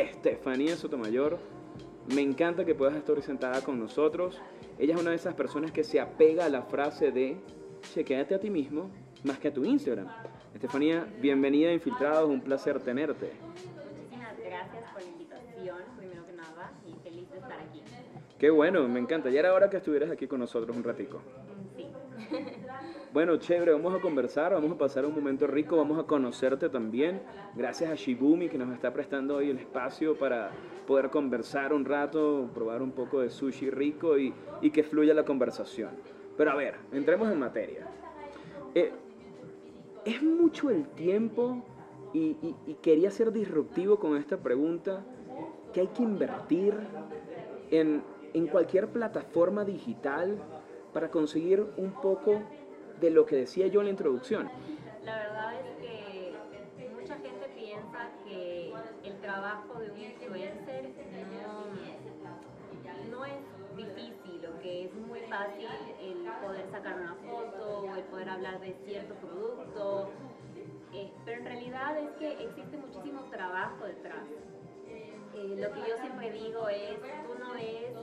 Estefanía Sotomayor. Me encanta que puedas estar sentada con nosotros. Ella es una de esas personas que se apega a la frase de chequéate a ti mismo más que a tu Instagram. Estefanía, bienvenida a Infiltrados, un placer tenerte. Muchísimas gracias por la invitación, primero que nada, y feliz de estar aquí. Qué bueno, me encanta. Ya era hora que estuvieras aquí con nosotros un ratico. Bueno, chévere, vamos a conversar, vamos a pasar un momento rico, vamos a conocerte también. Gracias a Shibumi que nos está prestando hoy el espacio para poder conversar un rato, probar un poco de sushi rico y, que fluya la conversación. Pero a ver, entremos en materia. Eh, es mucho el tiempo y quería ser disruptivo con esta pregunta que hay que invertir en, en cualquier plataforma digital para conseguir un poco de lo que decía yo en la introducción. La verdad es que mucha gente piensa que el trabajo de un influencer no, no es difícil o que es muy fácil el poder sacar una foto o el poder hablar de cierto producto, eh, pero en realidad es que existe muchísimo trabajo detrás. Eh, lo que yo siempre digo es, tú no ves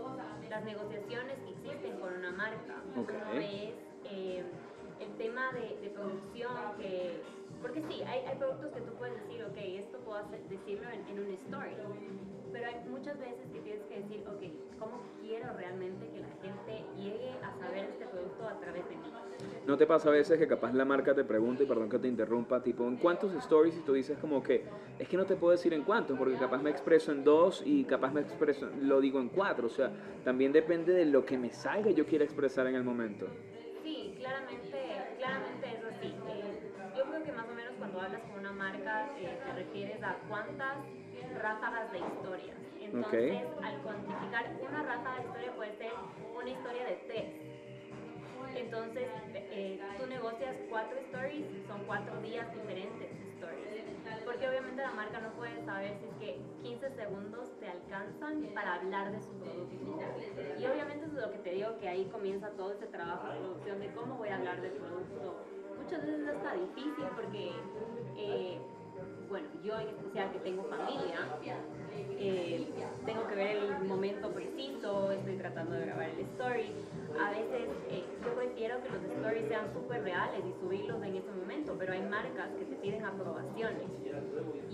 las negociaciones que existen con una marca, tú Ok. no ves eh, el tema de, de producción que... Porque sí, hay, hay productos que tú puedes decir, ok, esto puedo hacer- decirlo en, en un story, pero hay muchas veces que tienes que decir, ok, ¿cómo quiero realmente que la gente llegue a saber este producto a través de mí? ¿No te pasa a veces que capaz la marca te pregunta, y perdón que te interrumpa, tipo, ¿en cuántos stories? Y tú dices como que, es que no te puedo decir en cuántos, porque capaz me expreso en dos y capaz me expreso, lo digo en cuatro. O sea, también depende de lo que me salga y yo quiera expresar en el momento. Sí, claramente, claramente cuando hablas con una marca eh, te refieres a cuántas ráfagas de historias. Entonces, al cuantificar una ráfaga de historia puede ser una historia de tres. Entonces, eh, tú negocias cuatro stories, son cuatro días diferentes stories. Porque obviamente la marca no puede saber si es que 15 segundos te alcanzan para hablar de su producto. Y obviamente eso es lo que te digo, que ahí comienza todo ese trabajo de producción de cómo voy a hablar del producto. Muchas veces está difícil porque, eh, bueno, yo en especial que tengo familia, eh, tengo que ver el momento preciso, estoy tratando de grabar el story. A veces eh, yo prefiero que los stories sean súper reales y subirlos en ese momento, pero hay marcas que te piden aprobaciones.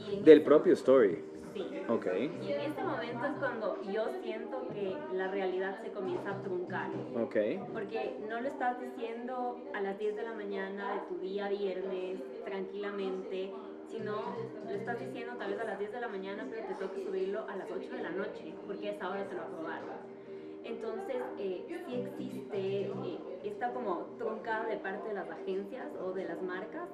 Y Del ese- propio story. Sí. Ok. Y en este momento es cuando yo siento que la realidad se comienza a truncar. Ok. Porque no lo estás diciendo a las 10 de la mañana de tu día viernes tranquilamente, sino lo estás diciendo tal vez a las 10 de la mañana, pero te toca subirlo a las 8 de la noche, porque a esa hora te lo aprobaron. Entonces, eh, sí existe eh, esta como truncada de parte de las agencias o de las marcas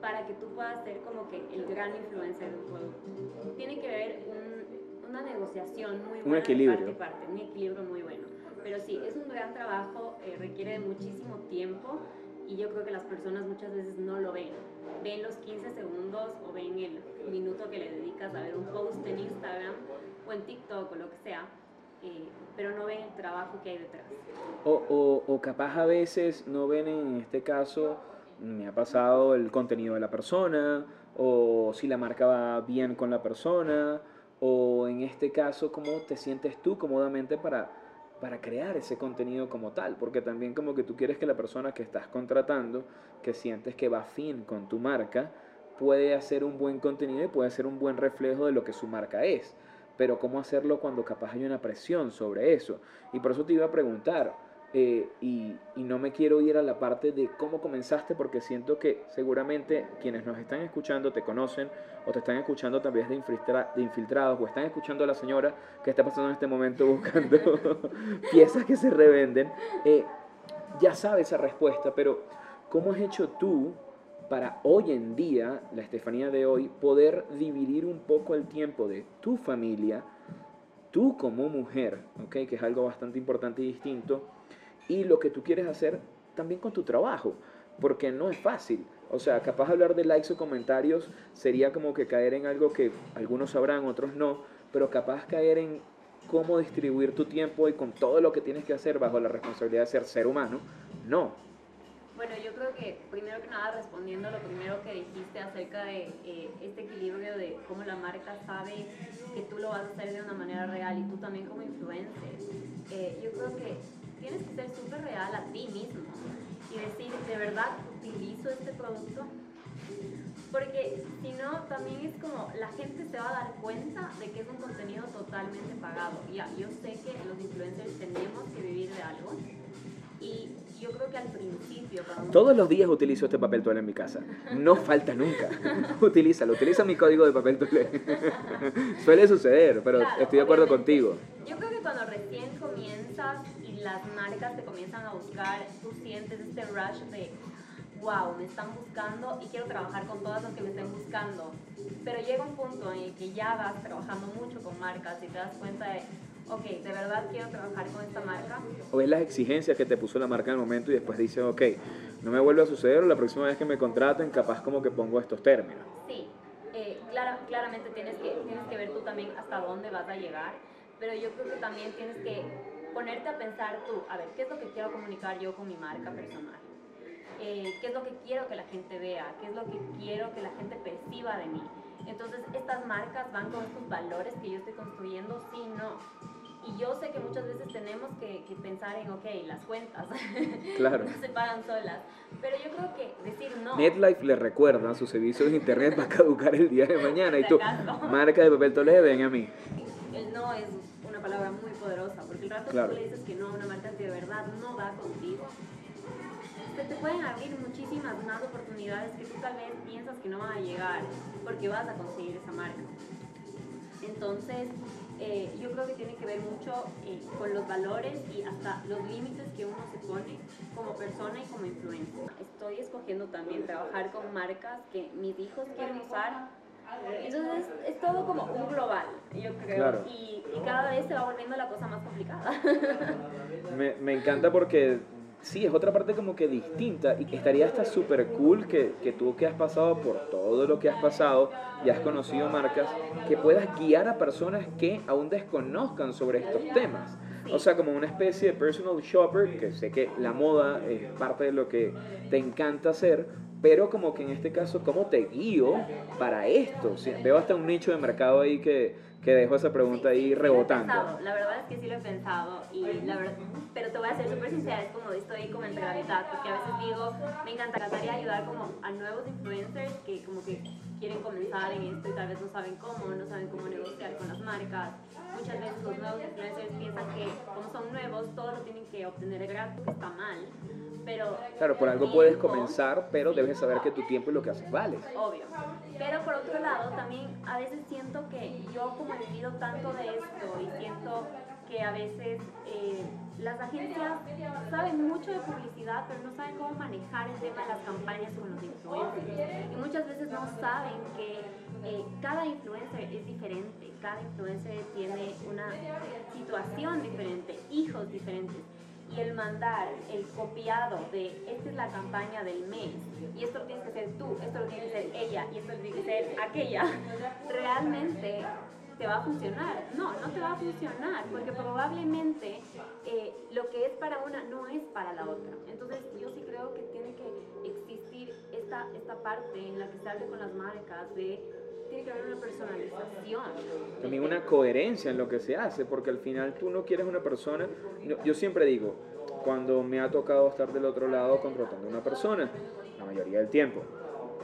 para que tú puedas ser como que el gran influencer del producto. Tiene que haber un- una negociación muy buena equilibrio. de parte parte, un equilibrio muy bueno. Pero sí, es un gran trabajo, eh, requiere de muchísimo tiempo y yo creo que las personas muchas veces no lo ven. Ven los 15 segundos o ven el minuto que le dedicas a ver un post en Instagram o en TikTok o lo que sea, eh, pero no ven el trabajo que hay detrás. O, o, capaz a veces no ven en este caso, me ha pasado el contenido de la persona, o si la marca va bien con la persona, o en este caso cómo te sientes tú cómodamente para, para crear ese contenido como tal, porque también como que tú quieres que la persona que estás contratando, que sientes que va afín con tu marca, puede hacer un buen contenido y puede ser un buen reflejo de lo que su marca es. Pero cómo hacerlo cuando capaz hay una presión sobre eso. Y por eso te iba a preguntar, eh, y, no me quiero ir a la parte de cómo comenzaste porque siento que seguramente quienes nos están escuchando te conocen o te están escuchando también de infiltrados o están escuchando a la señora que está pasando en este momento buscando piezas que se revenden. Eh, ya sabe esa respuesta, pero ¿cómo has hecho tú para hoy en día, la Estefanía de hoy, poder dividir un poco el tiempo de tu familia, tú como mujer, ¿ok? que es algo bastante importante y distinto, y lo que tú quieres hacer también con tu trabajo, porque no es fácil. O sea, capaz de hablar de likes o comentarios sería como que caer en algo que algunos sabrán, otros no, pero capaz caer en cómo distribuir tu tiempo y con todo lo que tienes que hacer bajo la responsabilidad de ser ser humano, no. Bueno, yo creo que primero que nada respondiendo lo primero que dijiste acerca de eh, este equilibrio de cómo la marca sabe que tú lo vas a hacer de una manera real y tú también como influencer, eh, yo creo que tienes que ser súper real a ti mismo y decir, ¿de verdad utilizo este producto? Porque si no, también es como la gente se va a dar cuenta de que es un contenido totalmente pagado. Ya, yo sé que los influencers tenemos que vivir de algo y yo creo que al principio... Todos los días utilizo este papel toalé en mi casa. No falta nunca. Utilízalo, utiliza mi código de papel toalé. Suele suceder, pero estoy de acuerdo contigo. Yo creo que cuando recién comienzas y las marcas te comienzan a buscar, tú sientes este rush de wow, me están buscando y quiero trabajar con todas las que me estén buscando. Pero llega un punto en el que ya vas trabajando mucho con marcas y te das cuenta de, ok, de verdad quiero trabajar con esta marca. O ves las exigencias que te puso la marca en el momento y después dices, ok, no me vuelve a suceder o la próxima vez que me contraten capaz como que pongo estos términos. Sí, eh, claramente tienes que, tienes que ver tú también hasta dónde vas a llegar, pero yo creo que también tienes que ponerte a pensar tú, a ver, ¿qué es lo que quiero comunicar yo con mi marca personal? Eh, qué es lo que quiero que la gente vea, qué es lo que quiero que la gente perciba de mí. Entonces, estas marcas van con estos valores que yo estoy construyendo, sí, no. Y yo sé que muchas veces tenemos que, pensar en, ok, las cuentas claro. no se pagan solas. Pero yo creo que decir no. NetLife le recuerda, su servicio de internet va a caducar el día de mañana. y tú, marca de papel Toledo, ven a mí. El no es una palabra muy poderosa, porque el rato que tú le dices que no a una marca que de verdad no va contigo, te pueden abrir muchísimas más oportunidades que tú tal vez piensas que no van a llegar porque vas a conseguir esa marca. Entonces, eh, yo creo que tiene que ver mucho eh, con los valores y hasta los límites que uno se pone como persona y como influencer. Estoy escogiendo también trabajar con marcas que mis hijos quieren usar. Entonces es todo como un global, yo creo. Y, y, cada vez se va volviendo la cosa más complicada. Me, me encanta porque sí, es otra parte como que distinta y estaría hasta súper cool que, que, tú que has pasado por todo lo que has pasado y has conocido marcas, que puedas guiar a personas que aún desconozcan sobre estos temas. O sea, como una especie de personal shopper, que sé que la moda es parte de lo que te encanta hacer, pero como que en este caso, ¿cómo te guío para esto? veo hasta un nicho de mercado ahí que, que dejo esa pregunta ahí rebotando. la verdad es que sí lo he pensado, y la verdad, pero te voy a ser súper sincera, es como estoy como entre la mitad, porque a veces digo, me encantaría ayudar como a nuevos influencers que como que quieren comenzar en esto y tal vez no saben cómo, no saben cómo negociar con las marcas. Muchas veces los nuevos influencers piensan que como son nuevos, todo lo tienen que obtener gratis, que está mal pero... Claro, por algo puedes comenzar, pero debes saber que tu tiempo y lo que haces vale. Obvio. Pero por otro lado, también a veces siento que yo como he vivido tanto de esto y siento que a veces eh, las agencias saben mucho de publicidad, pero no saben cómo manejar el tema de las campañas con los influencers. Y muchas veces no saben que eh, cada influencer es diferente, cada influencer tiene una situación diferente, hijos diferentes y el mandar el copiado de esta es la campaña del mes y esto lo tienes que ser tú, esto lo tiene que ser ella y esto lo tiene que ser aquella, realmente te va a funcionar. No, no te va a funcionar porque probablemente eh, lo que es para una no es para la otra. Entonces yo sí creo que tiene que existir esta, esta parte en la que se hable con las marcas de tiene que haber una personalización. También una coherencia en lo que se hace, porque al final tú no quieres una persona, yo siempre digo, cuando me ha tocado estar del otro lado contratando a una persona, la mayoría del tiempo,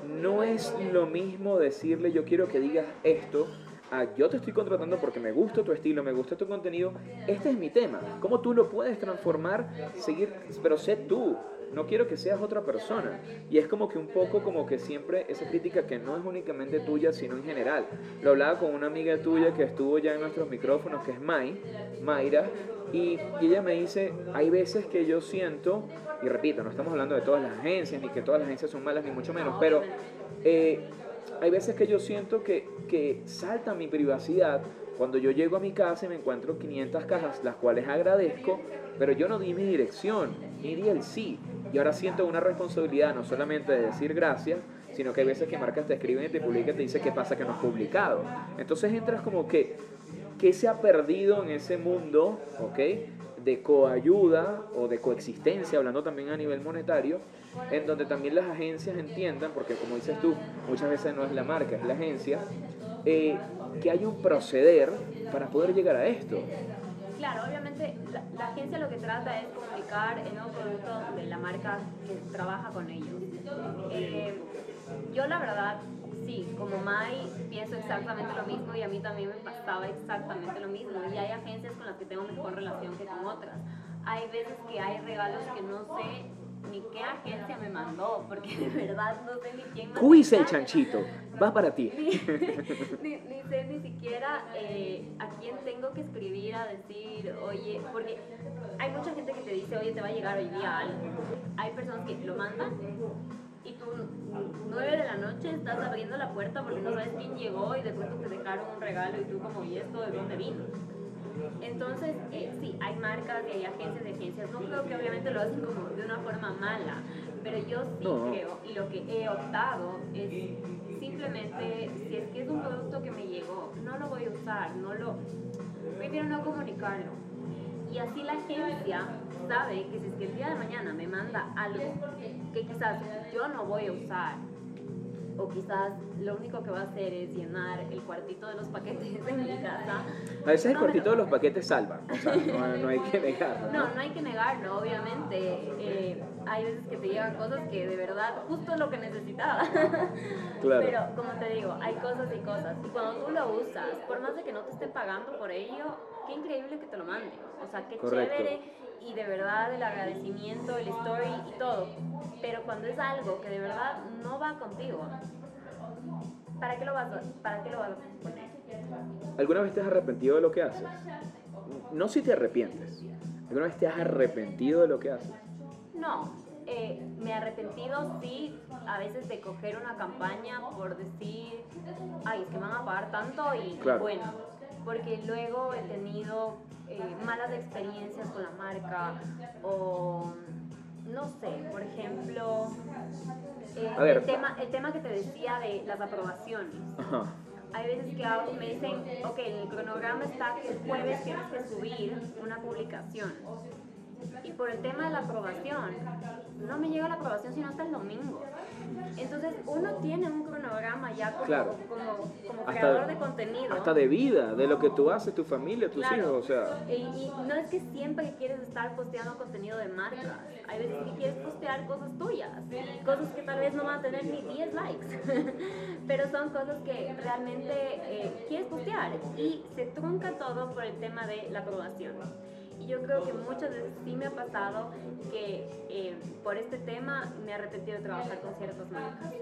no es lo mismo decirle yo quiero que digas esto a yo te estoy contratando porque me gusta tu estilo, me gusta tu contenido, este es mi tema, cómo tú lo puedes transformar, seguir, pero sé tú, no quiero que seas otra persona. Y es como que un poco como que siempre esa crítica que no es únicamente tuya, sino en general. Lo hablaba con una amiga tuya que estuvo ya en nuestros micrófonos, que es Mai, Mayra, y, ella me dice, hay veces que yo siento, y repito, no estamos hablando de todas las agencias, ni que todas las agencias son malas, ni mucho menos, pero eh, hay veces que yo siento que, que salta mi privacidad cuando yo llego a mi casa y me encuentro 500 cajas, las cuales agradezco, pero yo no di mi dirección, ni di el sí. Y ahora siento una responsabilidad no solamente de decir gracias, sino que hay veces que marcas te escriben y te publican y te dicen qué pasa que no has publicado. Entonces entras como que, ¿qué se ha perdido en ese mundo, ok? De coayuda o de coexistencia, hablando también a nivel monetario, en donde también las agencias entiendan, porque como dices tú, muchas veces no es la marca, es la agencia, eh, que hay un proceder para poder llegar a esto. Claro, obviamente la, agencia lo que trata es comunicar el nuevo producto de la marca que trabaja con ellos. Eh, yo la verdad, sí, como Mai pienso exactamente lo mismo y a mí también me pasaba exactamente lo mismo. Y hay agencias con las que tengo mejor relación que con otras. Hay veces que hay regalos que no sé ni qué agencia me mandó, porque de verdad no sé ni quién me Quiz el chanchito, va para ti. Ni, ni, sé ni siquiera eh, a quién tengo que escribir a decir, oye, porque hay mucha gente que te dice, oye, te va a llegar hoy día algo. Hay personas que lo mandan y tú nueve de la noche estás abriendo la puerta porque no sabes quién llegó y de pronto te dejaron un regalo y tú como, ¿y esto de dónde vino? Entonces, eh, sí, hay marcas y hay agencias de agencias. No creo que obviamente lo hacen como de una forma mala, pero yo sí creo, y lo que he optado es simplemente, si es que es un producto que me llegó, no lo voy a usar, no lo, prefiero no comunicarlo. Y así la agencia sabe que si es que el día de mañana me manda algo que quizás yo no voy a usar, o quizás lo único que va a hacer es llenar el cuartito de los paquetes en mi casa. A veces el cuartito de los paquetes salva, o sea, no, hay que negarlo. ¿no? no, hay que negarlo, obviamente. Eh, hay veces que te llegan cosas que de verdad, justo lo que necesitaba. Claro. Pero como te digo, hay cosas y cosas. Y cuando tú lo usas, por más de que no te esté pagando por ello, qué increíble que te lo manden. O sea, qué chévere y de verdad el agradecimiento, el story y todo. Pero cuando es algo que de verdad no va contigo, ¿para qué lo vas a, para qué lo vas a poner? ¿Alguna vez te has arrepentido de lo que haces? No si te arrepientes. ¿Alguna vez te has arrepentido de lo que haces? No, eh, me he arrepentido, sí, a veces de coger una campaña por decir, ay, es que me van a pagar tanto y bueno, porque luego he tenido eh, malas experiencias con la marca o no sé, por ejemplo, eh, el, tema, el tema que te decía de las aprobaciones. Hay veces que me dicen, ok, el cronograma está que el jueves tienes que subir una publicación. Y por el tema de la aprobación, no me llega la aprobación sino hasta el domingo. Entonces uno tiene un cronograma ya como, como, creador de contenido. Hasta de vida, de lo que tú haces, tu familia, tus hijos, o sea. Y, no es que siempre quieres estar posteando contenido de marca. Hay veces que quieres postear cosas tuyas y cosas que tal vez no van a tener ni 10 likes. Pero son cosas que realmente eh, quieres postear y se trunca todo por el tema de la aprobación. Yo creo que muchas veces sí me ha pasado que eh, por este tema me he arrepentido de trabajar con ciertas marcas.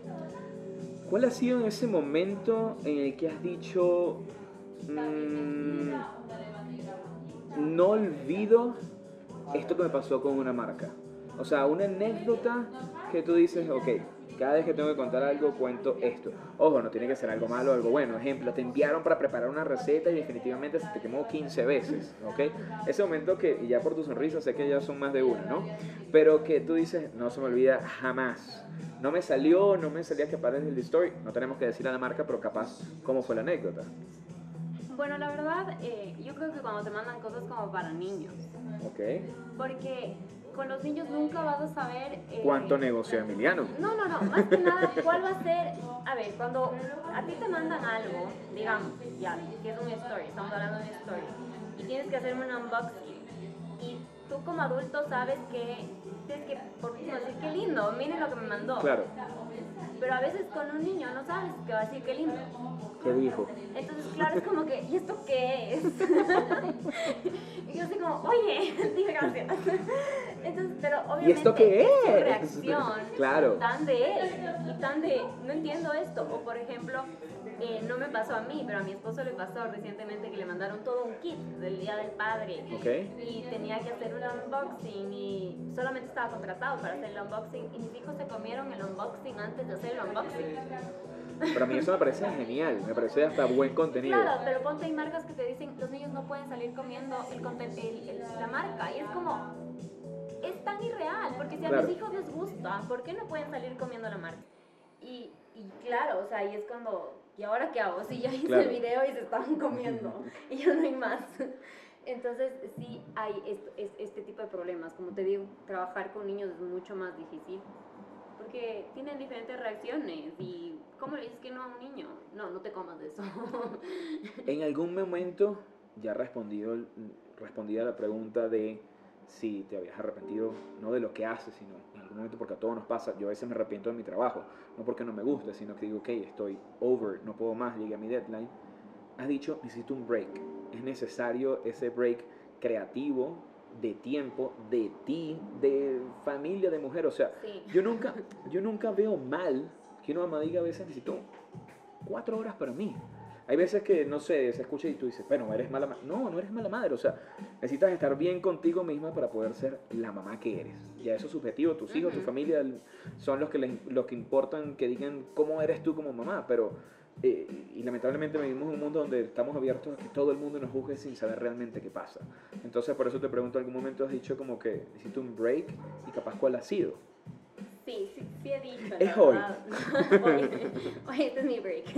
¿Cuál ha sido en ese momento en el que has dicho, mm, no olvido esto que me pasó con una marca? O sea, una anécdota que tú dices, ok, cada vez que tengo que contar algo, cuento esto. Ojo, no tiene que ser algo malo o algo bueno. Ejemplo, te enviaron para preparar una receta y definitivamente se te quemó 15 veces, ¿ok? Ese momento que, y ya por tu sonrisa sé que ya son más de uno, ¿no? Pero que tú dices, no se me olvida jamás. No me salió, no me salía que pares el story. No tenemos que decir a la marca, pero capaz, ¿cómo fue la anécdota? Bueno, la verdad, eh, yo creo que cuando te mandan cosas como para niños. Ok. Porque con los niños nunca vas a saber... Eh, ¿Cuánto negocia Emiliano? No, no, no, más que nada, ¿cuál va a ser? A ver, cuando a ti te mandan algo, digamos, ya, que es un story, estamos hablando de un story, y tienes que hacerme un unboxing, tú como adulto sabes que tienes que, por último, decir, qué lindo, miren lo que me mandó. Claro. Pero a veces con un niño no sabes qué va a decir, qué lindo. ¿Qué dijo? Entonces, claro, es como que, ¿y esto qué es? y yo así como, oye, dime gracias. Entonces, pero obviamente. ¿Y esto qué es? Su reacción claro. tan de él y tan de, no entiendo esto. O por ejemplo, eh, no me pasó a mí, pero a mi esposo le pasó recientemente que le mandaron todo un kit del Día del Padre. Okay. Y tenía que hacer un unboxing y solamente estaba contratado para hacer el unboxing. Y mis hijos se comieron el unboxing antes de hacer el unboxing. Pero a mí eso me parece genial, me parece hasta buen contenido. Claro, pero ponte hay marcas que te dicen los niños no pueden salir comiendo el, la marca y es como, es tan irreal, porque si a mis hijos les gusta, ¿por qué no pueden salir comiendo la marca? Y, y claro, o sea, ahí es cuando, ¿y ahora qué hago? Si ya hice el video y se estaban comiendo y ya no hay más. Entonces, sí hay este, tipo de problemas. Como te digo, trabajar con niños es mucho más difícil porque tienen diferentes reacciones y ¿cómo le dices que no a un niño? No, no te comas de eso. en algún momento ya respondido, respondida la pregunta de si te habías arrepentido, no de lo que haces, sino algún momento, porque a todos nos pasa, yo a veces me arrepiento de mi trabajo, no porque no me guste, sino que digo, ok, estoy over, no puedo más, llegué a mi deadline. Has dicho, necesito un break es necesario ese break creativo de tiempo, de ti, de familia, de mujer. O sea, yo, nunca, yo nunca veo mal que una mamá diga a veces necesito cuatro horas para mí. Hay veces que, no sé, se escucha y tú dices, bueno, eres mala madre. No, no eres mala madre. O sea, necesitas estar bien contigo misma para poder ser la mamá que eres. Ya eso es subjetivo. Tus hijos, tu familia son los que, los que importan que digan cómo eres tú como mamá. Pero eh, y lamentablemente vivimos en un mundo donde estamos abiertos a que todo el mundo nos juzgue sin saber realmente qué pasa. Entonces, por eso te pregunto, ¿algún momento has dicho como que necesito un break? Y capaz, ¿cuál ha sido? Sí, sí, sí he dicho. Es hoy. hoy. este es mi break.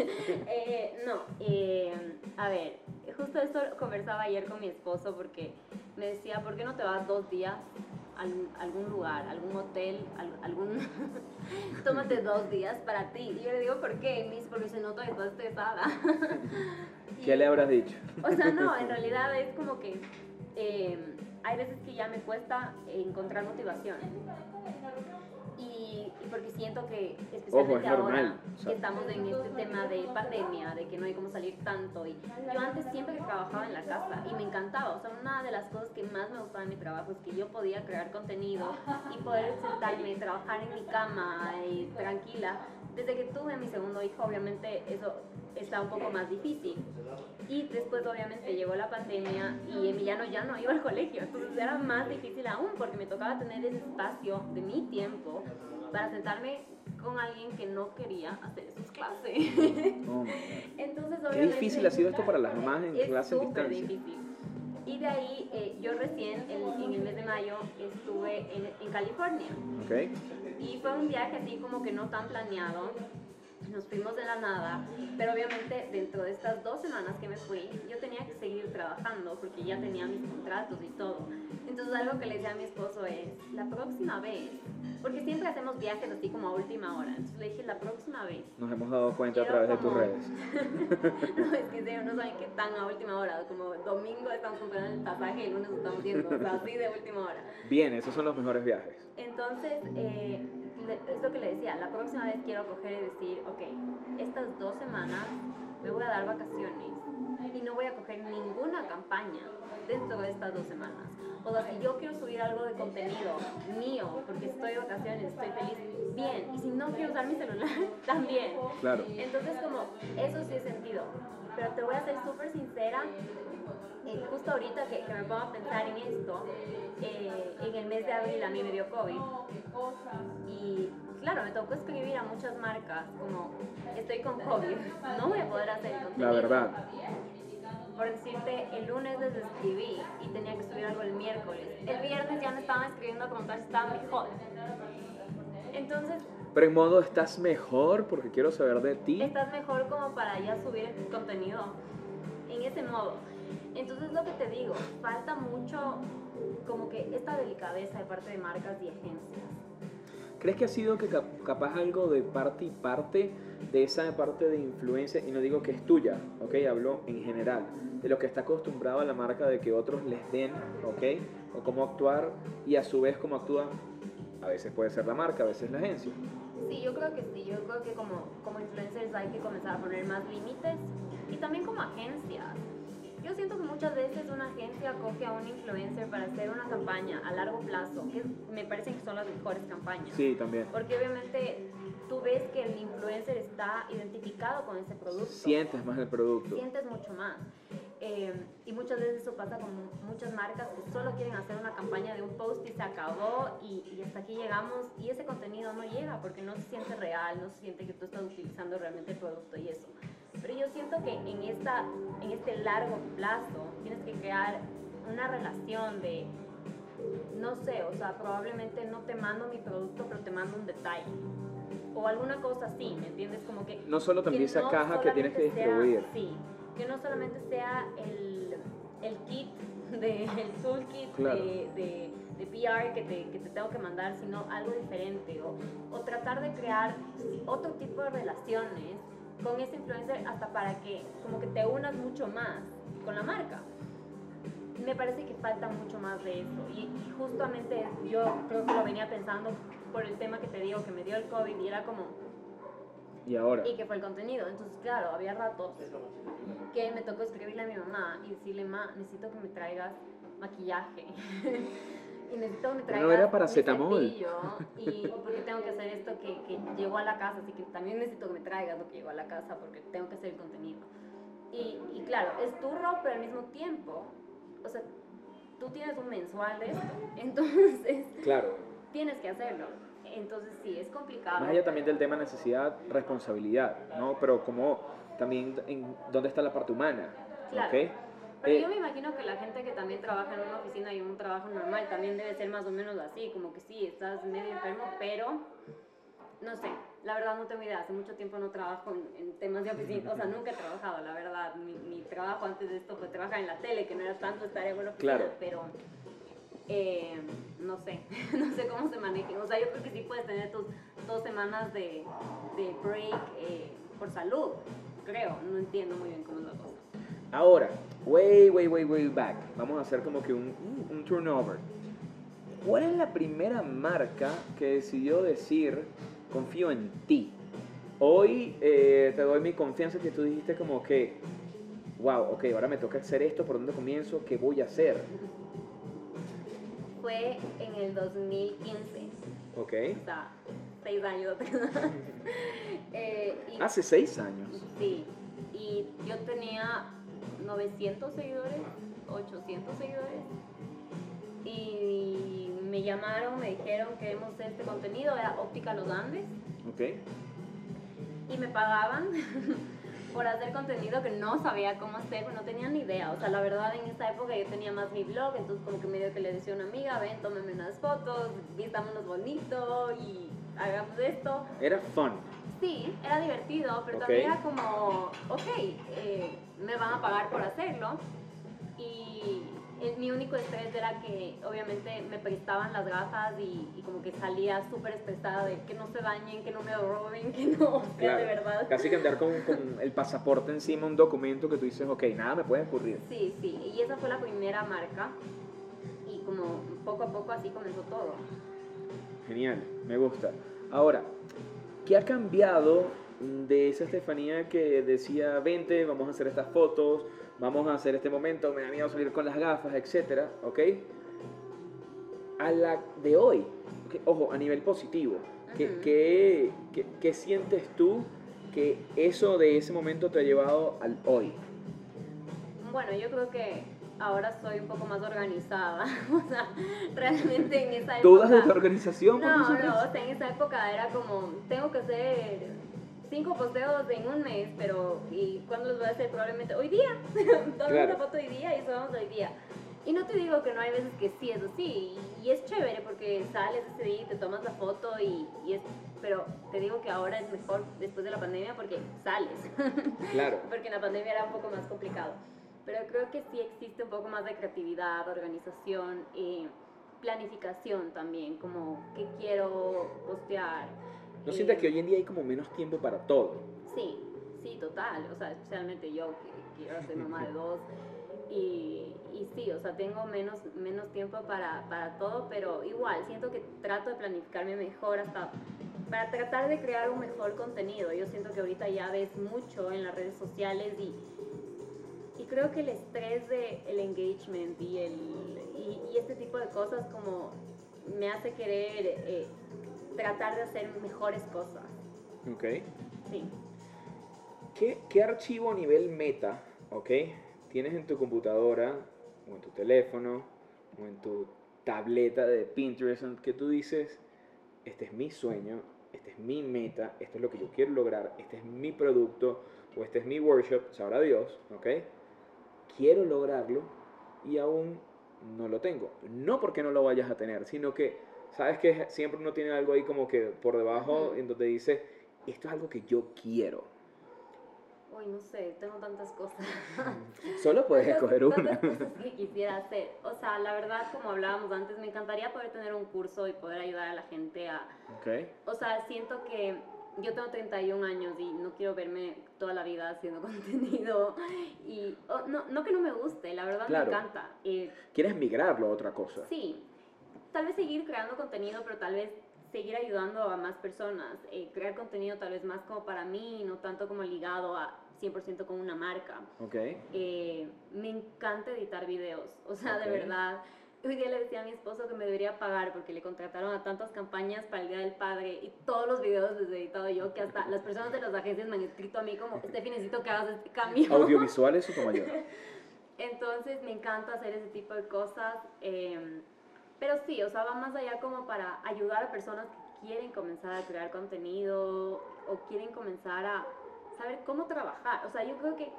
Eh, no, eh, a ver, justo esto conversaba ayer con mi esposo porque me decía, ¿por qué no te vas dos días algún lugar, algún hotel, algún... tómate dos días para ti. Y yo le digo, ¿por qué? Mis, porque se nota que estás estresada. ¿Qué le habrás dicho? O sea, no, en realidad es como que eh, hay veces que ya me cuesta encontrar motivación y, porque siento que especialmente ahora que estamos en este tema de pandemia, de que no hay como salir tanto y yo antes siempre que trabajaba en la casa y me encantaba, o sea, una de las cosas que más me gustaba en mi trabajo es que yo podía crear contenido y poder sentarme, trabajar en mi cama y tranquila. Desde que tuve mi segundo hijo, obviamente eso está un poco más difícil. Y después obviamente llegó la pandemia y Emiliano ya no iba al colegio, entonces era más difícil aún porque me tocaba tener ese espacio de mi tiempo para sentarme con alguien que no quería hacer sus clases. Oh, entonces obviamente... Qué difícil ha sido esto para las mamás en clases distancia. difícil. Y de ahí eh, yo recién en, en, el mes de mayo estuve en, en California. Okay. Y fue un viaje así como que no tan planeado nos fuimos de la nada, pero obviamente dentro de estas dos semanas que me fui, yo tenía que seguir trabajando porque ya tenía mis contratos y todo. Entonces algo que le decía a mi esposo es, la próxima vez, porque siempre hacemos viajes así como a última hora, entonces le dije, la próxima vez. Nos hemos dado cuenta a través de tus redes. no, es que no saben qué tan a última hora, como domingo estamos comprando el pasaje y el lunes estamos yendo, o sea, así de última hora. Bien, esos son los mejores viajes. Entonces, eh, es lo que le decía, la próxima vez quiero coger y decir, ok, estas dos semanas me voy a dar vacaciones y no voy a coger ninguna campaña dentro de estas dos semanas. O sea, si yo quiero subir algo de contenido mío, porque estoy de vacaciones, estoy feliz, bien. Y si no quiero usar mi celular, también. Claro. Entonces, como, eso sí es sentido. Pero te voy a ser súper sincera, eh, justo ahorita que, me pongo a pensar en esto, eh, en el mes de abril a mí me dio COVID. Y claro, me tocó escribir a muchas marcas como estoy con COVID, no voy a poder hacer el contenido. La verdad. Por decirte, el lunes les escribí y tenía que subir algo el miércoles. El viernes ya me estaban escribiendo como tal, estaba mejor. Entonces, pero en modo, ¿estás mejor? Porque quiero saber de ti. Estás mejor como para ya subir contenido en ese modo. Entonces lo que te digo, falta mucho como que esta delicadeza de parte de marcas y agencias. ¿Crees que ha sido que capaz algo de parte y parte de esa parte de influencia, y no digo que es tuya, ok, hablo en general, de lo que está acostumbrado a la marca de que otros les den, ok, o cómo actuar y a su vez cómo actúa, a veces puede ser la marca, a veces la agencia? Sí, yo creo que sí, yo creo que como, como influencers hay que comenzar a poner más límites y también como agencias yo siento que muchas veces una agencia coge a un influencer para hacer una campaña a largo plazo, que me parecen que son las mejores campañas. Sí, también. Porque obviamente tú ves que el influencer está identificado con ese producto. Sientes más el producto. Sientes mucho más. Eh, y muchas veces eso pasa con muchas marcas que solo quieren hacer una campaña de un post y se acabó y, y, hasta aquí llegamos y ese contenido no llega porque no se siente real, no se siente que tú estás utilizando realmente el producto y eso. Pero yo siento que en, esta, en este largo plazo tienes que crear una relación de, no sé, o sea, probablemente no te mando mi producto, pero te mando un detalle. O alguna cosa así, ¿me entiendes? Como que... No solo te esa caja que tienes que distribuir. sí, que no solamente sea el, el kit del toolkit de, de, de, PR que te, que te, tengo que mandar, sino algo diferente o, o tratar de crear otro tipo de relaciones con ese influencer hasta para que como que te unas mucho más con la marca. Me parece que falta mucho más de eso y, justamente yo creo que lo venía pensando por el tema que te digo que me dio el COVID y era como... ¿Y ahora? Y que fue el contenido. Entonces, claro, había ratos que me tocó escribirle a mi mamá y decirle, ma, necesito que me traigas maquillaje. y necesito que me traigas no era paracetamol. y porque tengo que hacer esto que, que, llegó a la casa, así que también necesito que me traigas lo que llegó a la casa porque tengo que hacer el contenido. Y, y claro, es turro, pero al mismo tiempo, o sea, tú tienes un mensual de esto, entonces claro. tienes que hacerlo. Entonces sí, es complicado. Más allá también del tema necesidad, responsabilidad, ¿no? Pero como también en dónde está la parte humana, claro. Pero yo eh, me imagino que la gente que también trabaja en una oficina y un trabajo normal también debe ser más o menos así, como que sí, estás medio enfermo, pero no sé, la verdad no tengo idea, hace mucho tiempo no trabajo en, temas de oficina, o sea, nunca he trabajado, la verdad, mi, trabajo antes de esto fue trabajar en la tele, que no era tanto estar en una oficina, claro. pero eh, no sé, no sé cómo se manejen, o sea, yo creo que sí puedes tener tus dos semanas de, de break eh, por salud, creo, no entiendo muy bien cómo es la cosa. Ahora, way, way, way, way back. Vamos a hacer como que un, un turnover. ¿Cuál es la primera marca que decidió decir, confío en ti? Hoy eh, te doy mi confianza que tú dijiste como que, wow, ok, ahora me toca hacer esto, ¿por dónde comienzo? ¿Qué voy a hacer? Fue en el 2015. Ok. O sea, seis años eh, Hace seis años. Sí, y yo tenía 900 seguidores, 800 seguidores. Y me llamaron, me dijeron que queremos hacer este contenido, era Óptica Los Andes. Ok. Y me pagaban por hacer contenido que no sabía cómo hacer, no tenía ni idea. O sea, la verdad en esa época yo tenía más mi blog, entonces como que medio que le decía a una amiga, ven, tómeme unas fotos, vistámonos bonito y hagamos esto. Era fun. Sí, era divertido, pero también era como, ok, eh, me van a pagar por hacerlo. Y mi único estrés era que obviamente me prestaban las gafas y, como que salía súper estresada de que no se dañen, que no me roben, que no, de verdad. Casi que andar con, con, el pasaporte encima, un documento que tú dices, ok, nada me puede ocurrir. Sí, sí, y esa fue la primera marca y como poco a poco así comenzó todo. Genial, me gusta. Ahora, ¿qué ha cambiado de esa Estefanía que decía, vente, vamos a hacer estas fotos, vamos a hacer este momento, me da miedo salir con las gafas, etcétera, ¿ok? A la de hoy, ojo, a nivel positivo, ¿qué, qué, qué, sientes tú que eso de ese momento te ha llevado al hoy? Bueno, yo creo que ahora soy un poco más organizada. o sea, realmente en esa época. ¿Todas de tu organización? No, no, o sea, en esa época era como, tengo que hacer cinco posteos en un mes, pero ¿y cuándo los voy a hacer? Probablemente hoy día. Tomamos una foto hoy día y subamos hoy día. Y no te digo que no hay veces que sí es así, y, es chévere porque sales ese día y te tomas la foto y, y, es, pero te digo que ahora es mejor después de la pandemia porque sales. Claro. porque en la pandemia era un poco más complicado. Pero creo que sí existe un poco más de creatividad, organización, y planificación también, como qué quiero postear. ¿No sientes que hoy en día hay como menos tiempo para todo? Sí, sí, total. O sea, especialmente yo que quiero ser mamá de dos. Y, y, sí, o sea, tengo menos, menos tiempo para, para, todo, pero igual, siento que trato de planificarme mejor hasta para tratar de crear un mejor contenido. Yo siento que ahorita ya ves mucho en las redes sociales y, y creo que el estrés del el engagement y, el, y, y, este tipo de cosas como me hace querer eh, tratar de hacer mejores cosas. Ok. Sí. ¿Qué, ¿Qué, archivo a nivel meta, ok, tienes en tu computadora o en tu teléfono o en tu tableta de Pinterest que tú dices, este es mi sueño, este es mi meta, esto es lo que yo quiero lograr, este es mi producto o este es mi workshop, sabrá Dios, ok, quiero lograrlo y aún no lo tengo. No porque no lo vayas a tener, sino que sabes que siempre uno tiene algo ahí como que por debajo en donde dice, esto es algo que yo quiero. Uy, no sé, tengo tantas cosas. Solo puedes escoger una. cosas que quisiera hacer. O sea, la verdad, como hablábamos antes, me encantaría poder tener un curso y poder ayudar a la gente a... Okay. O sea, siento que yo tengo 31 años y no quiero verme toda la vida haciendo contenido. Y no, no que no me guste, la verdad me encanta. Eh, ¿Quieres migrarlo a otra cosa? Sí. Tal vez seguir creando contenido, pero tal vez seguir ayudando a más personas. Eh, crear contenido tal vez más como para mí, no tanto como ligado a 100% con una marca. Ok. Eh, me encanta editar videos. O sea, de verdad Hoy día le decía a mi esposo que me debería pagar porque le contrataron a tantas campañas para el Día del Padre y todos los videos los he editado yo, que hasta las personas de las agencias me han escrito a mí como, Steffi, necesito que hagas este cambio. Audiovisuales o tu mayor. Entonces me encanta hacer ese tipo de cosas. Em, pero sí, o sea, va más allá como para ayudar a personas que quieren comenzar a crear contenido o quieren comenzar a saber cómo trabajar. O sea, yo creo que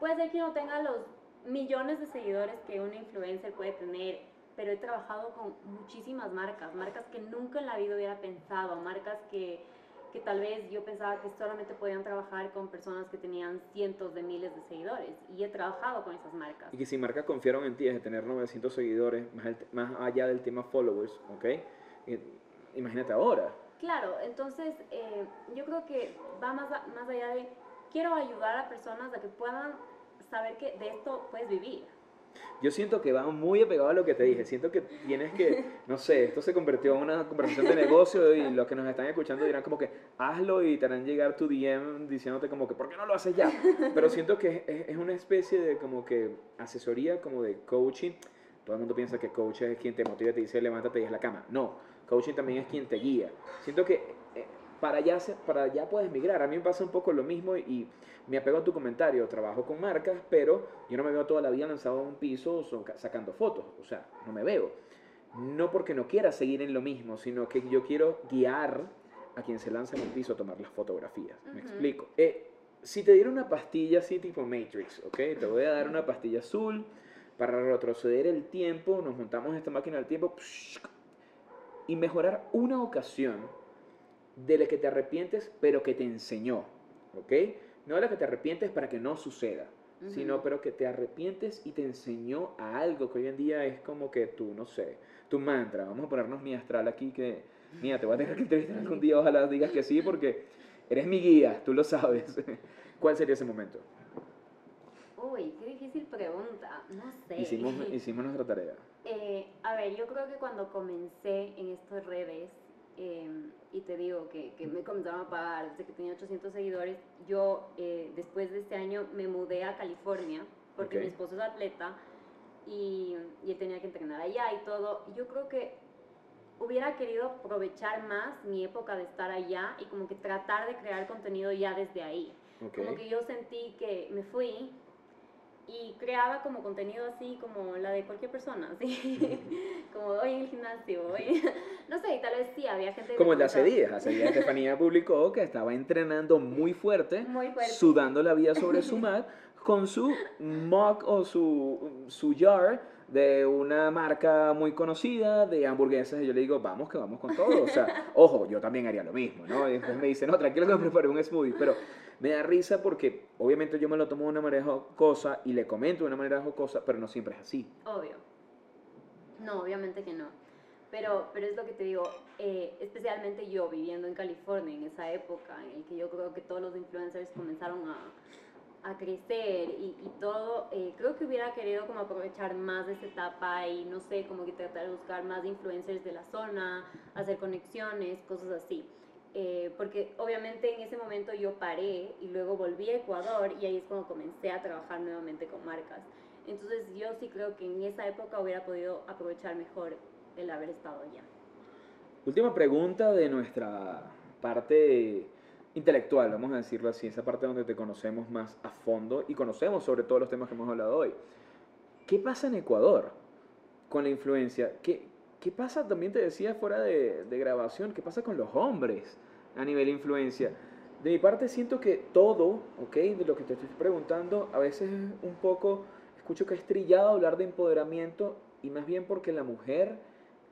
puede ser que no tenga los millones de seguidores que una influencer puede tener pero he trabajado con muchísimas marcas, marcas que nunca en la vida hubiera pensado, marcas que, que tal vez yo pensaba que solamente podían trabajar con personas que tenían cientos de miles de seguidores y he trabajado con esas marcas. Y que si marcas confiaron en ti es de tener 900 seguidores, más, más allá del tema followers, ¿ok? Imagínate ahora. Claro, entonces eh, yo creo que va más, más allá de quiero ayudar a personas a que puedan saber que de esto puedes vivir. Yo siento que va muy apegado a lo que te dije. Siento que tienes que, no sé, esto se convirtió en una conversación de negocio y los que nos están escuchando dirán como que hazlo y te harán llegar tu DM diciéndote como que ¿por qué no lo haces ya? Pero siento que es, una especie de como que asesoría, como de coaching. Todo el mundo piensa que coach es quien te motiva y te dice levántate y es la cama. No, coaching también es quien te guía. Siento que para allá, para allá puedes migrar. A mí me pasa un poco lo mismo y me apego a tu comentario. Trabajo con marcas, pero yo no me veo toda la vida lanzado a un piso sacando fotos. O sea, no me veo. No porque no quiera seguir en lo mismo, sino que yo quiero guiar a quien se lanza en un piso a tomar las fotografías. ¿Me explico? Eh, si te diera una pastilla así tipo Matrix, ¿ok? Te voy a dar una pastilla azul para retroceder el tiempo, nos montamos esta máquina del tiempo y mejorar una ocasión de la que te arrepientes, pero que te enseñó, ¿ok? No de la que te arrepientes para que no suceda, sino pero que te arrepientes y te enseñó a algo que hoy en día es como que tú, no sé, tu mantra. Vamos a ponernos mi astral aquí que, mira, te voy a dejar que entrevistar algún día, ojalá digas que sí, porque eres mi guía, tú lo sabes. ¿Cuál sería ese momento? Uy, qué difícil pregunta, no sé. Hicimos, hicimos nuestra tarea. Eh, a ver, yo creo que cuando comencé en estas redes, Em, y te digo que, que, me comenzaron a pagar desde que tenía 800 seguidores. Yo eh, después de este año me mudé a California porque mi esposo es atleta y, y, él tenía que entrenar allá y todo. Yo creo que hubiera querido aprovechar más mi época de estar allá y como que tratar de crear contenido ya desde ahí. Como que yo sentí que me fui y creaba como contenido así como la de cualquier persona, así. Como hoy en el gimnasio, hoy, no sé, tal vez sí, había gente... Como el de hace días, hace días Estefanía publicó que estaba entrenando muy fuerte, sudando la vida sobre su mat, con su mug o su, su jar de una marca muy conocida de hamburguesas. Y yo le digo, vamos que vamos con todo, o sea, ojo, yo también haría lo mismo, ¿no? Y después me dice, no, tranquilo que me preparé un smoothie, pero me da risa porque obviamente yo me lo tomo de una manera jocosa y le comento de una manera jocosa, pero no siempre es así. Obvio. No, obviamente que no. Pero, pero es lo que te digo, eh, especialmente yo viviendo en California en esa época en el que yo creo que todos los influencers comenzaron a, a crecer y, y todo, eh, creo que hubiera querido como aprovechar más de esa etapa y no sé, como que tratar de buscar más influencers de la zona, hacer conexiones, cosas así. Eh, porque obviamente en ese momento yo paré y luego volví a Ecuador y ahí es cuando comencé a trabajar nuevamente con marcas. Entonces yo sí creo que en esa época hubiera podido aprovechar mejor el haber estado allá. Última pregunta de nuestra parte intelectual, vamos a decirlo así, esa parte donde te conocemos más a fondo y conocemos sobre todos los temas que hemos hablado hoy. ¿Qué pasa en Ecuador con la influencia? ¿Qué, ¿Qué pasa? También te decía fuera de, grabación, ¿qué pasa con los hombres a nivel influencia? De mi parte siento que todo, ¿ok? De lo que te estoy preguntando, a veces un poco, escucho que es trillado hablar de empoderamiento y más bien porque la mujer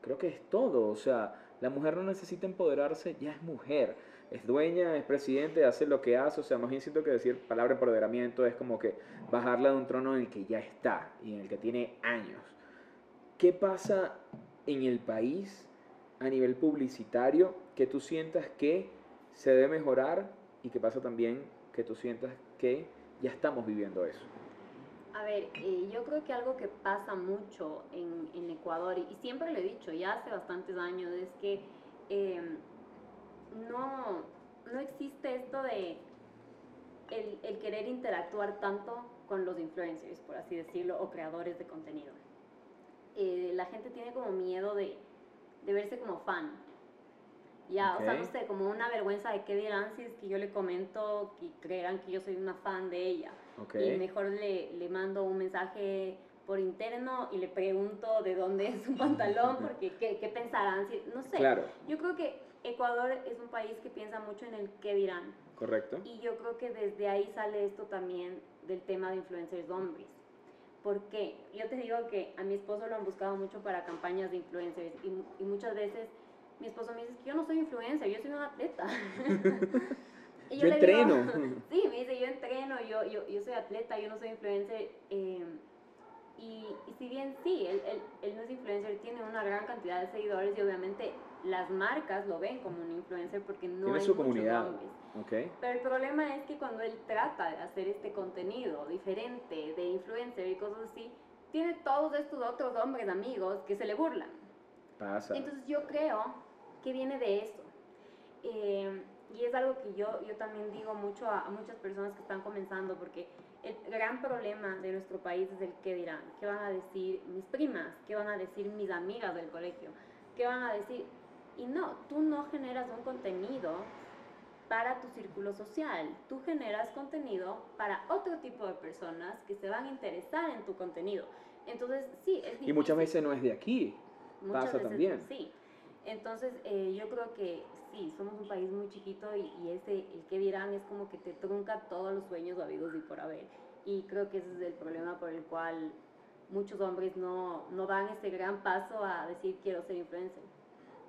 creo que es todo, o sea, la mujer no necesita empoderarse, ya es mujer. es dueña, es presidente, hace lo que hace, o sea, más bien siento que decir palabra empoderamiento es como que bajarla de un trono en el que ya está y en el que tiene años. ¿Qué pasa en el país a nivel publicitario que tú sientas que se debe mejorar y que pasa también que tú sientas que ya estamos viviendo eso? A ver, eh, yo creo que algo que pasa mucho en, en, Ecuador, y siempre lo he dicho, ya hace bastantes años, es que eh, no, no existe esto de el, el, querer interactuar tanto con los influencers, por así decirlo, o creadores de contenido. Eh, la gente tiene como miedo de, de, verse como fan. Ya, o sea, no sé, como una vergüenza de qué dirán si es que yo le comento que creerán que yo soy una fan de ella. Y mejor le, le mando un mensaje por interno y le pregunto de dónde es su pantalón, porque qué, qué pensarán, no sé. Claro. Yo creo que Ecuador es un país que piensa mucho en el qué dirán. Correcto. Y yo creo que desde ahí sale esto también del tema de influencers hombres. Porque yo te digo que a mi esposo lo han buscado mucho para campañas de influencers y, muchas veces mi esposo me dice que yo no soy influencer, yo soy un atleta. y yo, entreno. sí, me dice, yo entreno, yo, yo, yo soy atleta, yo no soy influencer. Eh, y, y, si bien sí, él, él, él, no es influencer, tiene una gran cantidad de seguidores y obviamente las marcas lo ven como un influencer porque no tiene hay su comunidad. Okay. Pero el problema es que cuando él trata de hacer este contenido diferente de influencer y cosas así, tiene todos estos otros hombres amigos que se le burlan. Pasa. Entonces yo creo que viene de eso. Eh, y es algo que yo, yo también digo mucho a, a muchas personas que están comenzando porque el gran problema de nuestro país es el qué dirán, qué van a decir mis primas, qué van a decir mis amigas del colegio, qué van a decir. Y no, tú no generas un contenido para tu círculo social, tú generas contenido para otro tipo de personas que se van a interesar en tu contenido. Entonces, sí, es Y muchas veces no es de aquí, pasa también. Sí. Entonces, eh, yo creo que sí, somos un país muy chiquito y, y, ese, el que dirán, es como que te trunca todos los sueños habidos y por haber. Y creo que ese es el problema por el cual muchos hombres no, no dan ese gran paso a decir quiero ser influencer.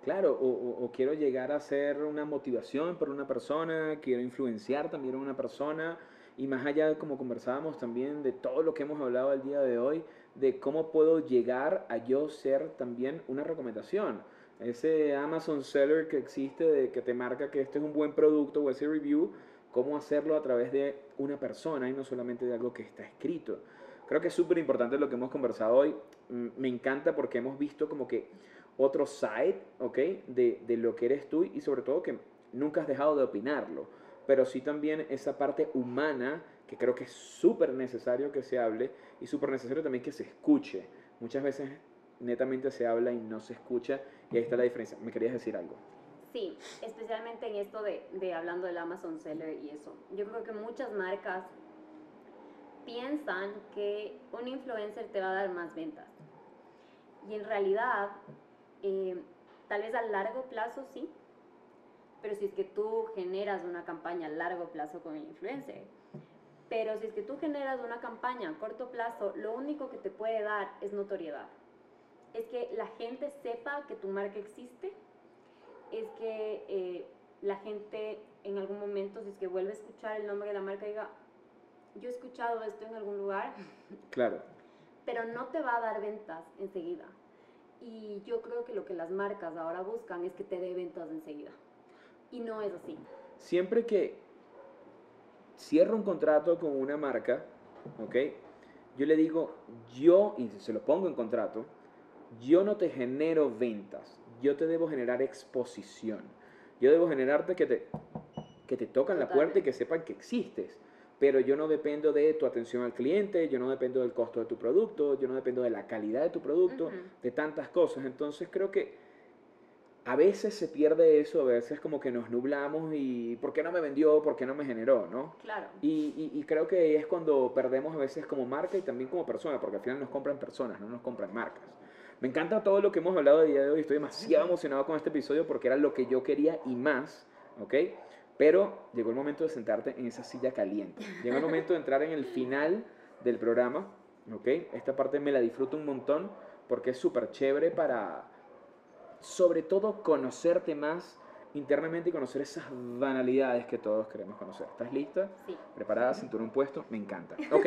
Claro, o, o, quiero llegar a ser una motivación para una persona, quiero influenciar también a una persona, y más allá, como conversábamos también, de todo lo que hemos hablado el día de hoy, de cómo puedo llegar a yo ser también una recomendación ese Amazon Seller que existe, de que te marca que este es un buen producto o ese review, cómo hacerlo a través de una persona y no solamente de algo que está escrito. Creo que es súper importante lo que hemos conversado hoy. Me encanta porque hemos visto como que otro side, ¿ok? De, de lo que eres tú y sobre todo que nunca has dejado de opinarlo. Pero sí también esa parte humana que creo que es súper necesario que se hable y súper necesario también que se escuche. Muchas veces netamente se habla y no se escucha y ahí está la diferencia. ¿Me querías decir algo? Sí, especialmente en esto de, de hablando del Amazon Seller y eso. Yo creo que muchas marcas piensan que un influencer te va a dar más ventas. Y en realidad, eh, tal vez a largo plazo sí, pero si es que tú generas una campaña a largo plazo con el influencer, pero si es que tú generas una campaña a corto plazo, lo único que te puede dar es notoriedad es que la gente sepa que tu marca existe, es que eh, la gente en algún momento, si es que vuelve a escuchar el nombre de la marca, diga, yo he escuchado esto en algún lugar. Claro. Pero no te va a dar ventas enseguida. Y yo creo que lo que las marcas ahora buscan es que te dé ventas enseguida. Y no es así. Siempre que cierro un contrato con una marca, ¿ok? Yo le digo, yo, y se lo pongo en contrato, yo no te genero ventas, yo te debo generar exposición. Yo debo generarte que te, que te tocan la puerta y que sepan que existes. Pero yo no dependo de tu atención al cliente, yo no dependo del costo de tu producto, yo no dependo de la calidad de tu producto, de tantas cosas. Entonces creo que a veces se pierde eso, a veces como que nos nublamos y ¿por qué no me vendió? ¿Por qué no me generó? ¿no? Claro. Y, y, creo que es cuando perdemos a veces como marca y también como persona, porque al final nos compran personas, no nos compran marcas. Me encanta todo lo que hemos hablado el día de hoy. Estoy demasiado emocionado con este episodio porque era lo que yo quería y más, ¿ok? Pero llegó el momento de sentarte en esa silla caliente. Llegó el momento de entrar en el final del programa, ¿ok? Esta parte me la disfruto un montón porque es súper chévere para, sobre todo, conocerte más, internamente y conocer esas banalidades que todos queremos conocer. ¿Estás lista? Sí. ¿Preparada? Cinturón puesto. Me encanta. Ok.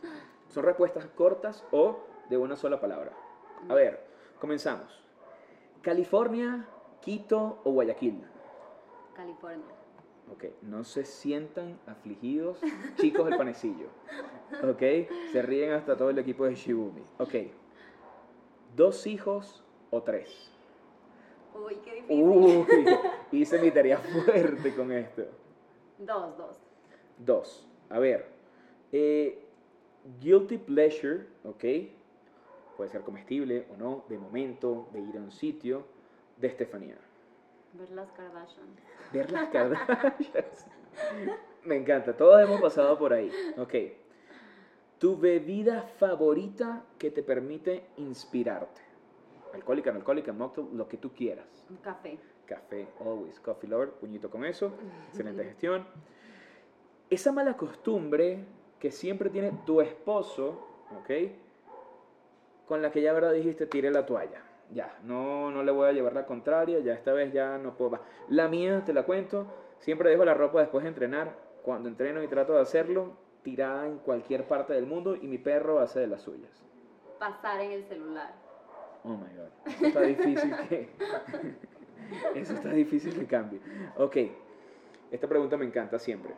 Son respuestas cortas o de una sola palabra. A ver, comenzamos. California, Quito o Guayaquil. California. Ok, no se sientan afligidos, chicos del panecillo. Ok, se ríen hasta todo el equipo de Shibumi. Ok, dos hijos o tres. Uy, qué difícil. Uy, hice mi tarea fuerte con esto. Dos, dos. Dos. A ver, eh, guilty pleasure, ok, puede ser comestible o no, de momento, de ir a un sitio, de Estefanía. Ver las Kardashian. Ver las Kardashian. Me encanta, todos hemos pasado por ahí. Ok. Tu bebida favorita que te permite inspirarte. Alcohólica, no alcohólica, mocktail, lo que tú quieras. Un café. Café, always. Coffee lover, puñito con eso. Excelente gestión. Esa mala costumbre que siempre tiene tu esposo, ¿ok? Con la que ya verdad dijiste, tire la toalla ya, no, no le voy a llevar la contraria, ya esta vez ya no puedo. La mía, te la cuento, siempre dejo la ropa después de entrenar, cuando entreno y trato de hacerlo, tirada en cualquier parte del mundo y mi perro hace de las suyas. Pasar en el celular. Oh my god, eso está difícil que... eso está difícil que cambie. Ok, esta pregunta me encanta siempre.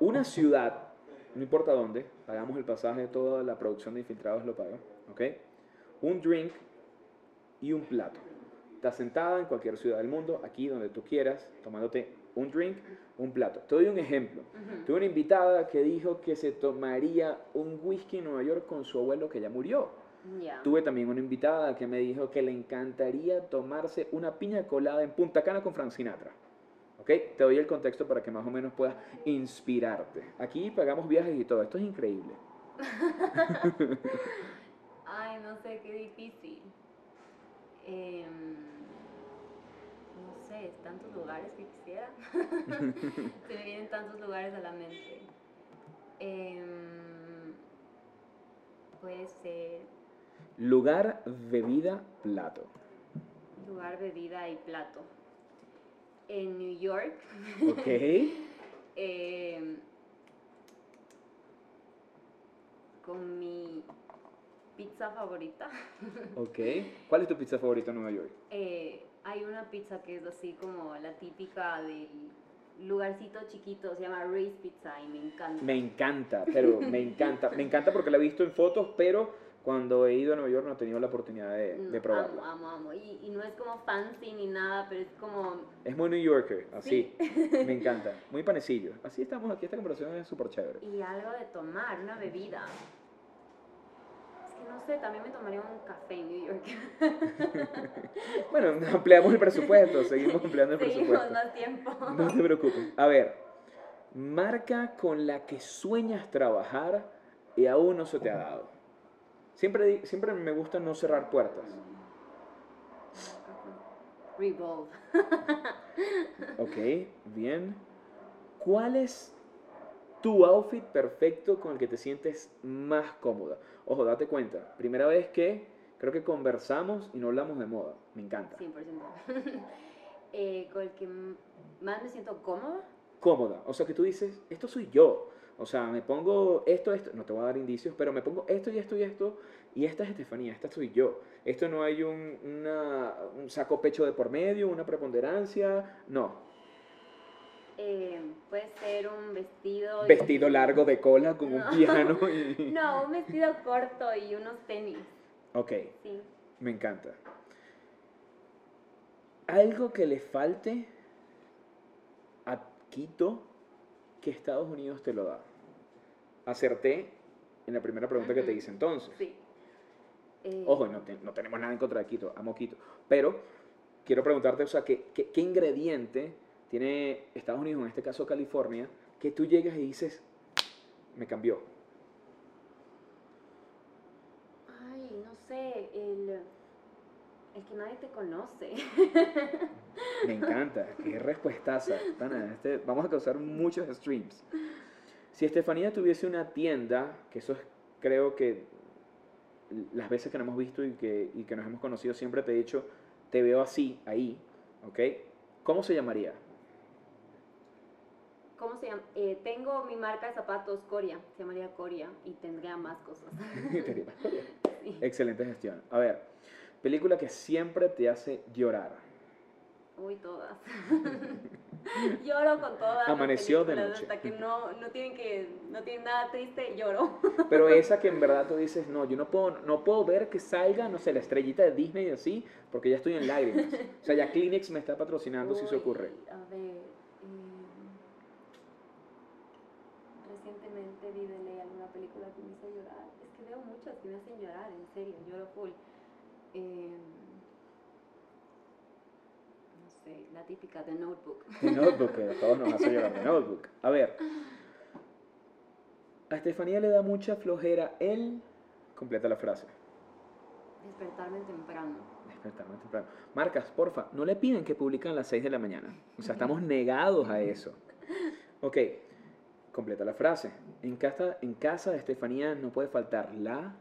Una ciudad, no importa dónde, pagamos el pasaje, toda la producción de infiltrados lo paga, ¿ok? Un drink y un plato. Estás sentada en cualquier ciudad del mundo, aquí donde tú quieras, tomándote un drink, un plato. Te doy un ejemplo. Tuve una invitada que dijo que se tomaría un whisky en Nueva York con su abuelo que ya murió. Tuve también una invitada que me dijo que le encantaría tomarse una piña colada en Punta Cana con Frank Sinatra. ¿Ok? Te doy el contexto para que más o menos puedas inspirarte. Aquí pagamos viajes y todo. Esto es increíble. Ay, no sé, qué difícil. Em, no sé, tantos lugares que quisiera. Se me vienen tantos lugares a la mente. Em, puede ser. Lugar, bebida, plato. Lugar, bebida y plato. En New York. Ok. Em, con mi pizza favorita. ok. ¿Cuál es tu pizza favorita en Nueva York? Eh, hay una pizza que es así como la típica del lugarcito chiquito, se llama Ray's Pizza y me encanta. Me encanta, pero me encanta. Me encanta porque la he visto en fotos, pero cuando he ido a Nueva York no he tenido la oportunidad de, de probarla. Amo, amo, amo. Y, y, no es como fancy ni nada, pero es como... Es muy New Yorker, así. Me encanta. Muy panecillo. Así estamos aquí, esta conversación es súper chévere. Y algo de tomar, una bebida no sé, también me tomaría un café en New York. bueno, ampliamos el presupuesto, seguimos ampliando el seguimos presupuesto. más tiempo. No te preocupes. A ver, marca con la que sueñas trabajar y aún no se te ha dado. Siempre, siempre me gusta no cerrar puertas. Revolve. ok, bien. ¿Cuál es tu outfit perfecto con el que te sientes más cómoda? Ojo, date cuenta, primera vez que creo que conversamos y no hablamos de moda. Me encanta. 100%. eh, con el que más me siento cómoda. Cómoda, o sea que tú dices, esto soy yo. O sea, me pongo esto, esto, no te voy a dar indicios, pero me pongo esto y esto y esto, y esta es Estefanía, esta soy yo. Esto no hay un, un saco pecho de por medio, una preponderancia, no. Eh, puede ser un vestido. Vestido largo de cola con un piano. Y... no, un vestido corto y unos tenis. Ok. Sí. Me encanta. Algo que le falte a Quito que Estados Unidos te lo da. Acerté en la primera pregunta que te hice entonces. Sí. Eh, Ojo, no, no, tenemos nada en contra de Quito, amo Quito. Pero quiero preguntarte, o sea, ¿qué, qué, qué ingrediente tiene Estados Unidos, en este caso California, que tú llegas y dices, me cambió. Ay, no sé, el, el que nadie te conoce. Me encanta, qué respuestaza. Este, vamos a causar muchos streams. Si Estefanía tuviese una tienda, que eso es, creo que las veces que nos hemos visto y que, y que nos hemos conocido siempre te he dicho, te veo así, ahí, ¿ok? ¿Cómo se llamaría? ¿Cómo se llama? Eh, tengo mi marca de zapatos Coria, se llamaría Coria y tendría más cosas. Excelente gestión. A ver, película que siempre te hace llorar. Uy, todas. lloro con todas. Amaneció de noche. Hasta que no, no, tienen que, no tienen nada triste, lloro. Pero esa que en verdad tú dices, no, yo no puedo, no puedo ver que salga, no sé, la estrellita de Disney y así, porque ya estoy en lágrimas. O sea, ya Kleenex me está patrocinando si se ocurre. A ver, eh, recientemente vi de ley alguna película que me hizo llorar. Es que veo muchas que me hacen llorar, en serio, lloro full. Eh, la típica de Notebook. De Notebook, que a todos nos hace llorar de Notebook. A ver, a Estefanía le da mucha flojera él. Completa la frase. Despertarme temprano. Despertarme temprano. Marcas, porfa, no le piden que publiquen a las 6 de la mañana. O sea, estamos negados a eso. Ok, completa la frase. En casa, en casa de Estefanía no puede faltar la...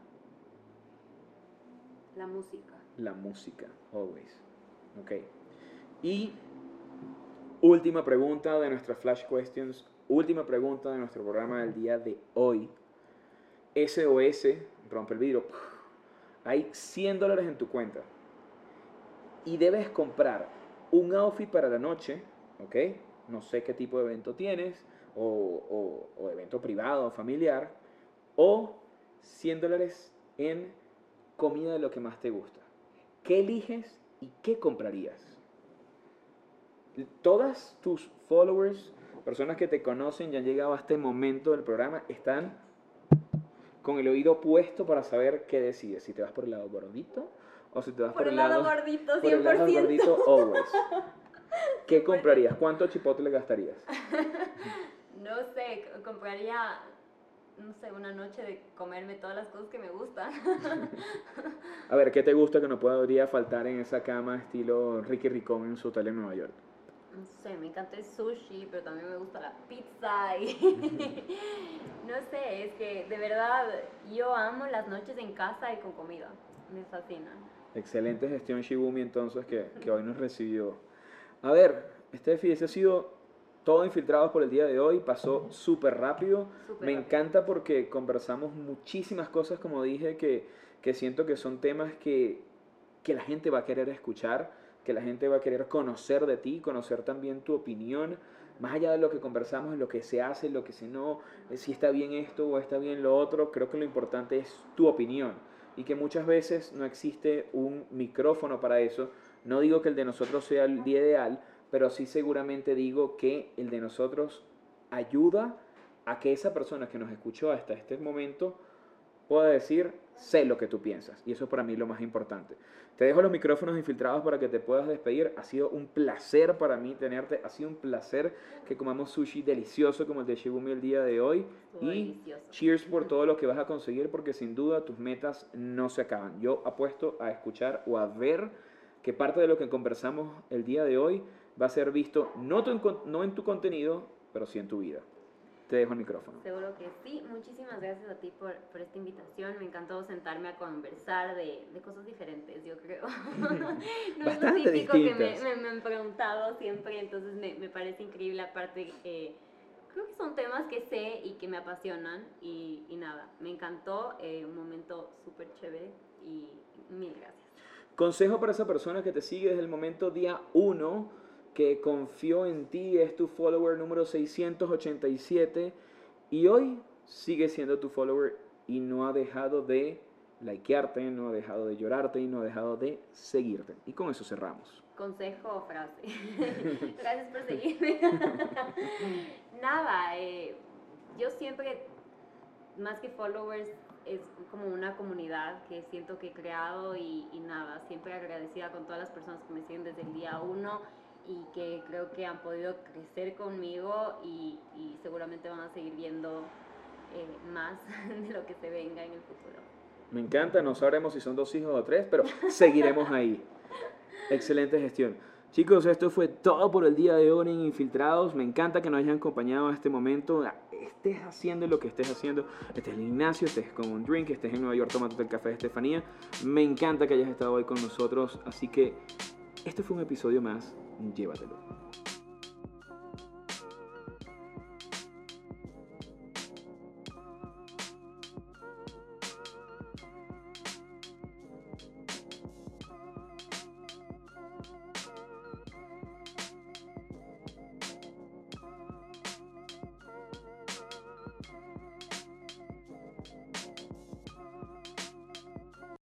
La música. La música, always. Ok. Y última pregunta de nuestras Flash Questions, última pregunta de nuestro programa del día de hoy. SOS, rompe el vidrio, hay 100 dólares en tu cuenta y debes comprar un outfit para la noche, ¿ok? No sé qué tipo de evento tienes, o, o evento privado o familiar, o 100 dólares en comida de lo que más te gusta. ¿Qué eliges y qué comprarías? Todas tus followers, personas que te conocen y han llegado a este momento del programa, están con el oído puesto para saber qué decides. Si te vas por el lado gordito o si te vas por, el lado, gordito, 100%. Por el lado gordito, always. ¿Qué comprarías? ¿Cuánto chipotle gastarías? No sé, compraría, no sé, una noche de comerme todas las cosas que me gustan. A ver, ¿qué te gusta que no podría faltar en esa cama estilo Ricky Ricón en su hotel en Nueva York? No sé, me encanta el sushi, pero también me gusta la pizza y no sé, es que de verdad yo amo las noches en casa y con comida, me fascina. Excelente gestión Shibumi entonces que, que hoy nos recibió. A ver, este ese ha sido todo infiltrado por el día de hoy, pasó súper rápido. me encanta porque conversamos muchísimas cosas, como dije, que, que siento que son temas que, que la gente va a querer escuchar que la gente va a querer conocer de ti, conocer también tu opinión, más allá de lo que conversamos, lo que se hace, lo que se no, eh, si está bien esto o está bien lo otro, creo que lo importante es tu opinión y que muchas veces no existe un micrófono para eso. No digo que el de nosotros sea el ideal, pero sí seguramente digo que el de nosotros ayuda a que esa persona que nos escuchó hasta este momento pueda decir, sé lo que tú piensas. Y eso es para mí lo más importante. Te dejo los micrófonos infiltrados para que te puedas despedir. Ha sido un placer para mí tenerte. Ha sido un placer que comamos sushi delicioso como el de Shibumi el día de hoy. y cheers por todo lo que vas a conseguir porque sin duda tus metas no se acaban. Yo apuesto a escuchar o a ver que parte de lo que conversamos el día de hoy va a ser visto no, no en tu contenido, pero sí en tu vida. Te dejo el micrófono. Seguro que sí. Muchísimas gracias a ti por, por esta invitación. Me encantó sentarme a conversar de, de cosas diferentes, yo creo. no Bastante es lo típico que me, me, han preguntado siempre, entonces me, me parece increíble. Aparte, eh, creo que son temas que sé y que me apasionan. Y, y nada, me encantó. Eh, un momento súper chévere y mil gracias. Consejo para esa persona que te sigue desde el momento día uno que confió en ti, es tu follower número 687 y hoy sigue siendo tu follower y no ha dejado de likearte, no ha dejado de llorarte y no ha dejado de seguirte. Y con eso cerramos. Consejo o frase. Gracias por seguirme. Nada, eh, yo siempre, más que followers, es como una comunidad que siento que he creado y, y nada, siempre agradecida con todas las personas que me siguen desde el día uno y que creo que han podido crecer conmigo y, seguramente van a seguir viendo eh, más de lo que se venga en el futuro. Me encanta, no sabremos si son dos hijos o tres, pero seguiremos ahí. Excelente gestión. Chicos, esto fue todo por el día de hoy en Infiltrados. Me encanta que nos hayan acompañado a este momento. Estés haciendo lo que estés haciendo. Estés en el gimnasio, estés con un drink, estés en Nueva York tomando el café de Estefanía. Me encanta que hayas estado hoy con nosotros. Así que Este fue un episodio más. に手渡る。